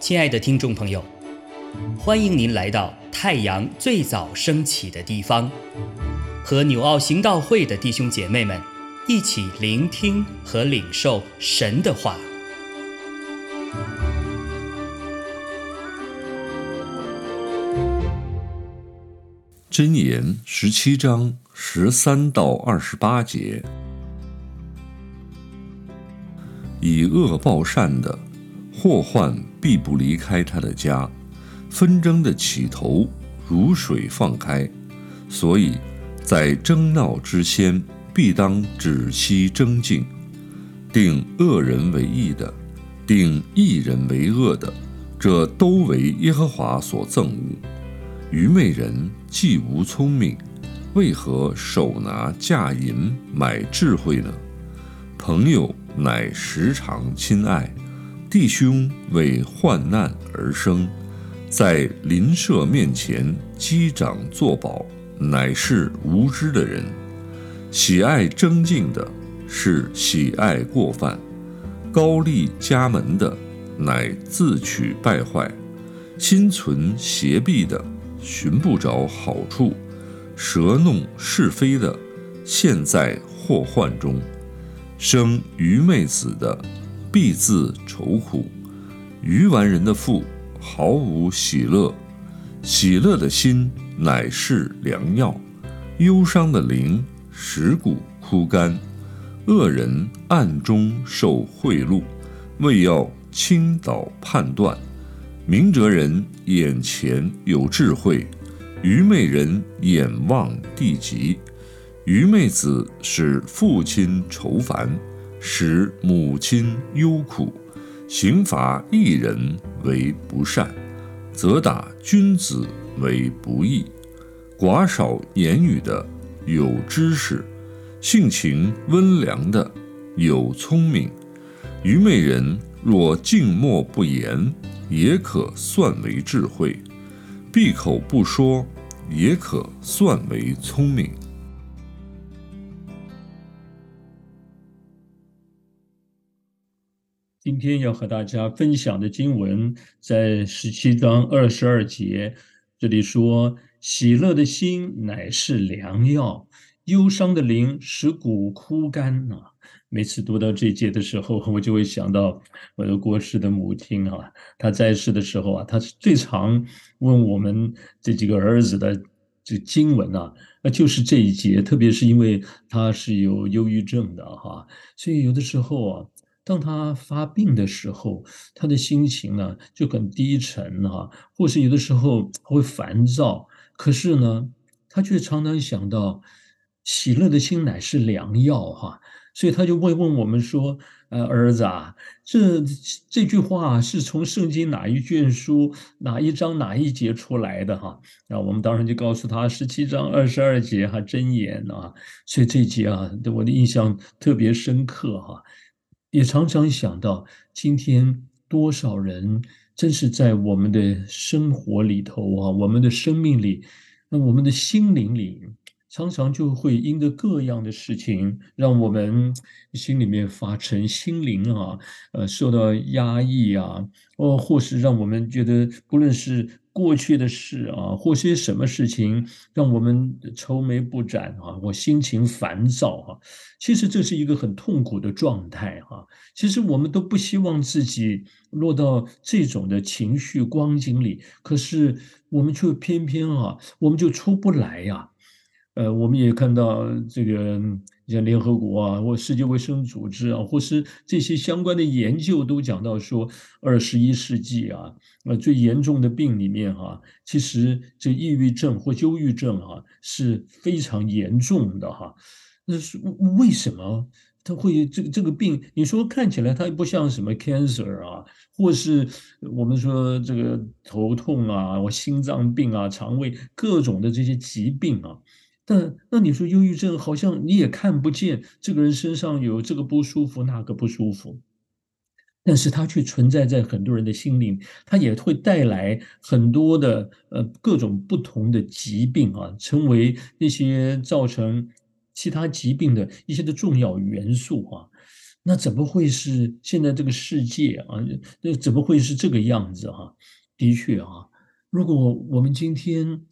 亲爱的听众朋友，欢迎您来到太阳最早升起的地方，和纽奥行道会的弟兄姐妹们一起聆听和领受神的话。箴言十七章十三到二十八节：以恶报善的，祸患必不离开他的家；纷争的起头如水放开，所以在争闹之先，必当止息争竞。定恶人为义的，定义人为恶的，这都为耶和华所憎恶。愚昧人既无聪明，为何手拿价银买智慧呢？朋友乃时常亲爱，弟兄为患难而生，在邻舍面前击掌作保，乃是无知的人。喜爱争竞的，是喜爱过犯；高丽家门的，乃自取败坏；心存邪僻的。寻不着好处，舌弄是非的，陷在祸患中；生愚昧子的，必自愁苦；愚顽人的父毫无喜乐。喜乐的心乃是良药，忧伤的灵蚀骨枯干。恶人暗中受贿赂，为要倾倒判断。明哲人眼前有智慧，愚昧人眼望地极。愚昧子使父亲愁烦，使母亲忧苦。刑罚一人为不善，责打君子为不义。寡少言语的有知识，性情温良的有聪明。愚昧人若静默不言。也可算为智慧，闭口不说，也可算为聪明。今天要和大家分享的经文在十七章二十二节，这里说：“喜乐的心乃是良药，忧伤的灵使骨枯干。”呐。每次读到这节的时候，我就会想到我的过世的母亲啊，她在世的时候啊，她是最常问我们这几个儿子的这经文啊，那就是这一节，特别是因为她是有忧郁症的哈，所以有的时候啊，当他发病的时候，他的心情呢就很低沉哈，或是有的时候会烦躁，可是呢，他却常常想到喜乐的心乃是良药哈。所以他就会问我们说：“呃，儿子啊，这这句话是从圣经哪一卷书、哪一章、哪一节出来的？哈，那我们当然就告诉他十七章二十二节哈，真言啊。所以这节啊，对我的印象特别深刻哈，也常常想到今天多少人真是在我们的生活里头啊，我们的生命里，那我们的心灵里。”常常就会因着各样的事情，让我们心里面发沉，心灵啊，呃，受到压抑啊，哦，或是让我们觉得，不论是过去的事啊，或些什么事情，让我们愁眉不展啊，我心情烦躁哈。其实这是一个很痛苦的状态哈。其实我们都不希望自己落到这种的情绪光景里，可是我们却偏偏啊，我们就出不来呀。呃，我们也看到这个，像联合国啊，或世界卫生组织啊，或是这些相关的研究都讲到说，二十一世纪啊，呃，最严重的病里面哈，其实这抑郁症或忧郁症哈是非常严重的哈。那是为什么他会这个这个病？你说看起来它不像什么 cancer 啊，或是我们说这个头痛啊，我心脏病啊，肠胃各种的这些疾病啊。那那你说忧郁症好像你也看不见这个人身上有这个不舒服那个不舒服，但是它却存在在很多人的心灵，它也会带来很多的呃各种不同的疾病啊，成为那些造成其他疾病的一些的重要元素啊。那怎么会是现在这个世界啊？那怎么会是这个样子啊？的确啊，如果我们今天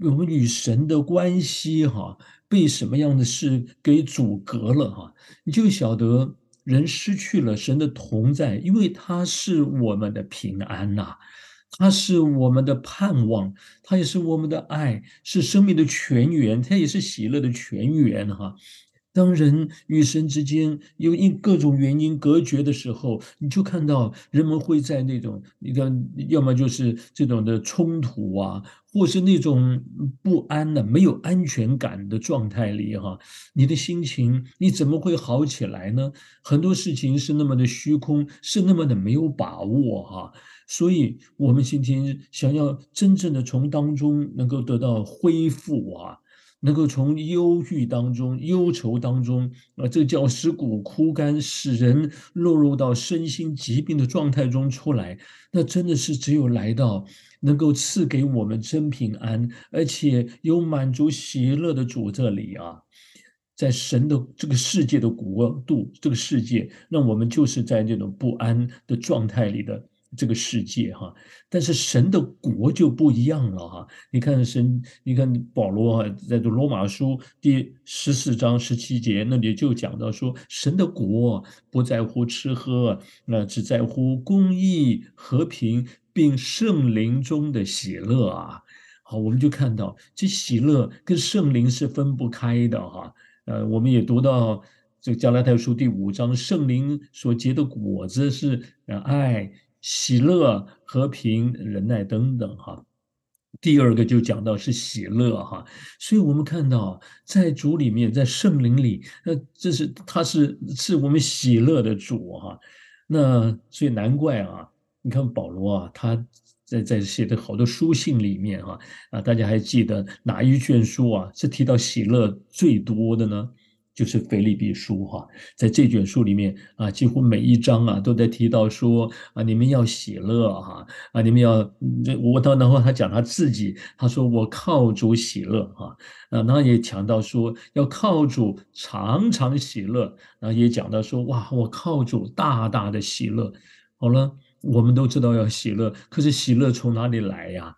我们与神的关系哈，被什么样的事给阻隔了哈，你就晓得人失去了神的同在，因为他是我们的平安呐，他是我们的盼望，他也是我们的爱，是生命的泉源，他也是喜乐的泉源哈。当人与神之间有因各种原因隔绝的时候，你就看到人们会在那种你看，要么就是这种的冲突啊，或是那种不安的、没有安全感的状态里哈，你的心情你怎么会好起来呢？很多事情是那么的虚空，是那么的没有把握哈，所以我们今天想要真正的从当中能够得到恢复啊。能够从忧郁当中、忧愁当中，啊，这叫使骨枯干，使人落入到身心疾病的状态中出来。那真的是只有来到能够赐给我们真平安，而且有满足喜乐的主这里啊，在神的这个世界的国度，这个世界，那我们就是在这种不安的状态里的。这个世界哈，但是神的国就不一样了哈。你看神，你看保罗哈，在这罗马书第十四章十七节那里就讲到说，神的国不在乎吃喝，那只在乎公义、和平，并圣灵中的喜乐啊。好，我们就看到这喜乐跟圣灵是分不开的哈。呃，我们也读到这个加拉太书第五章，圣灵所结的果子是爱。喜乐、和平、忍耐等等，哈。第二个就讲到是喜乐，哈。所以我们看到在主里面，在圣灵里，那这是他是是我们喜乐的主，哈。那所以难怪啊，你看保罗啊，他在在写的好多书信里面，哈啊，大家还记得哪一卷书啊是提到喜乐最多的呢？就是腓立比书哈，在这卷书里面啊，几乎每一章啊都在提到说啊，你们要喜乐哈啊，你们要这我到然后他讲他自己，他说我靠主喜乐哈啊，然后也强调说要靠主常常喜乐，然后也讲到说哇，我靠主大大的喜乐。好了，我们都知道要喜乐，可是喜乐从哪里来呀？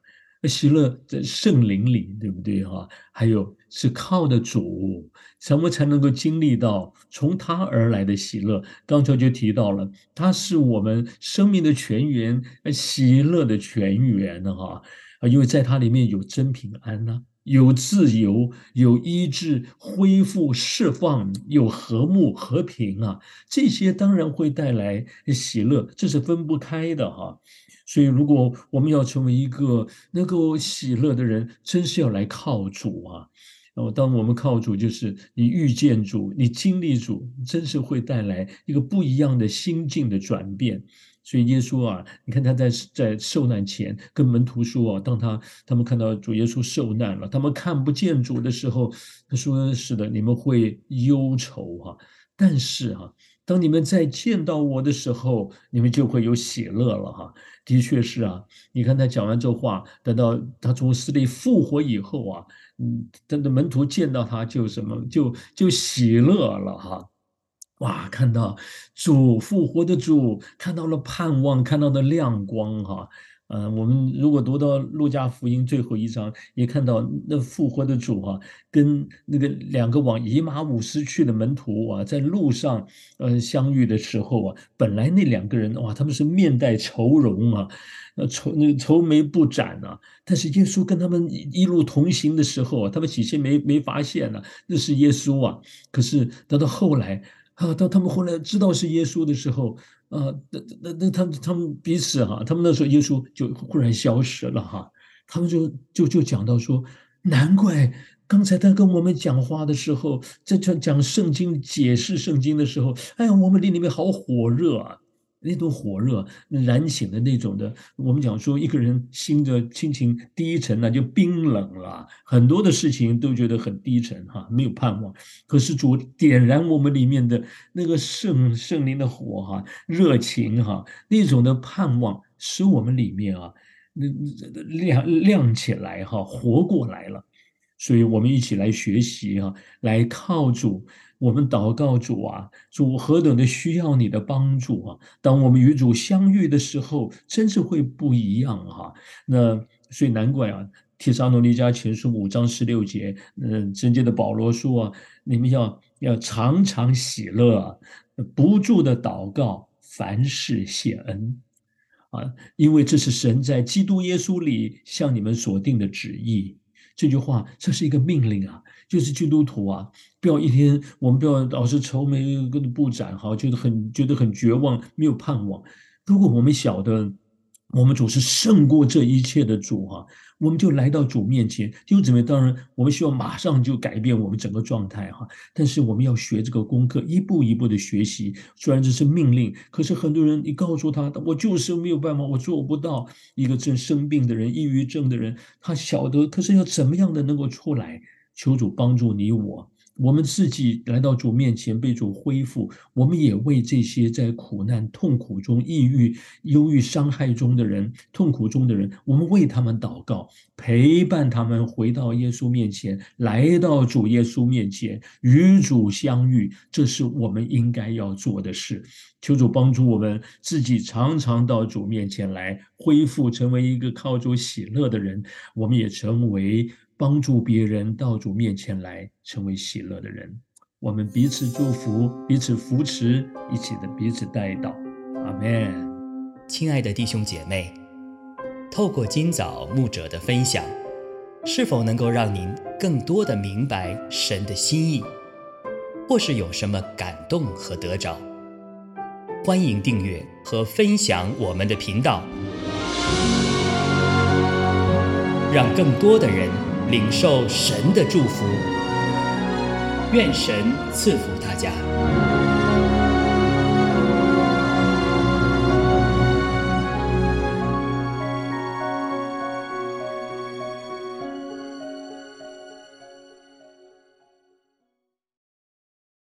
喜乐在圣灵里，对不对哈？还有是靠的主，什么才能够经历到从他而来的喜乐？刚才就提到了，他是我们生命的泉源，喜乐的泉源哈啊，因为在它里面有真平安呐，有自由，有医治、恢复、释放，有和睦、和平啊，这些当然会带来喜乐，这是分不开的哈。所以，如果我们要成为一个能够喜乐的人，真是要来靠主啊！哦，当我们靠主，就是你遇见主，你经历主，真是会带来一个不一样的心境的转变。所以，耶稣啊，你看他在在受难前跟门徒说啊，当他他们看到主耶稣受难了，他们看不见主的时候，他说：“是的，你们会忧愁哈，但是哈。”当你们再见到我的时候，你们就会有喜乐了哈。的确是啊，你看他讲完这话，等到他从死里复活以后啊，嗯，他的门徒见到他就什么，就就喜乐了哈。哇，看到主复活的主，看到了盼望，看到的亮光哈。呃，我们如果读到路加福音最后一章，也看到那复活的主啊，跟那个两个往以马五斯去的门徒啊，在路上呃相遇的时候啊，本来那两个人哇，他们是面带愁容啊，那愁那愁眉不展啊，但是耶稣跟他们一路同行的时候啊，他们起先没没发现呢，那是耶稣啊，可是等到后来啊，当他们后来知道是耶稣的时候。啊，那那那他们他们彼此哈，他们那时候耶稣就忽然消失了哈，他们就就就讲到说，难怪刚才他跟我们讲话的时候，在讲讲圣经解释圣经的时候，哎呀，我们里里面好火热啊。那种火热燃起的那种的，我们讲说一个人心的心情低沉那就冰冷了，很多的事情都觉得很低沉哈，没有盼望。可是主点燃我们里面的那个圣圣灵的火哈，热情哈，那种的盼望使我们里面啊，那亮亮起来哈，活过来了。所以我们一起来学习啊，来靠主我们祷告主啊，主何等的需要你的帮助啊！当我们与主相遇的时候，真是会不一样哈。那所以难怪啊，《提撒罗尼迦前书》五章十六节，嗯，真接的保罗说啊，你们要要常常喜乐，不住的祷告，凡事谢恩。啊，因为这是神在基督耶稣里向你们所定的旨意。这句话，这是一个命令啊，就是基督徒啊，不要一天我们不要老是愁眉不展，好，觉得很觉得很绝望，没有盼望。如果我们晓得。我们主是胜过这一切的主哈，我们就来到主面前。弟兄姊妹，当然我们需要马上就改变我们整个状态哈，但是我们要学这个功课，一步一步的学习。虽然这是命令，可是很多人你告诉他，我就是没有办法，我做不到。一个正生病的人、抑郁症的人，他晓得，可是要怎么样的能够出来？求主帮助你我。我们自己来到主面前，被主恢复。我们也为这些在苦难、痛苦中、抑郁、忧郁、伤害中的人、痛苦中的人，我们为他们祷告，陪伴他们回到耶稣面前，来到主耶稣面前，与主相遇。这是我们应该要做的事。求主帮助我们自己，常常到主面前来恢复，成为一个靠主喜乐的人。我们也成为。帮助别人到主面前来，成为喜乐的人。我们彼此祝福，彼此扶持，一起的彼此带导。阿门。亲爱的弟兄姐妹，透过今早牧者的分享，是否能够让您更多的明白神的心意，或是有什么感动和得着？欢迎订阅和分享我们的频道，让更多的人。领受神的祝福，愿神赐福大家。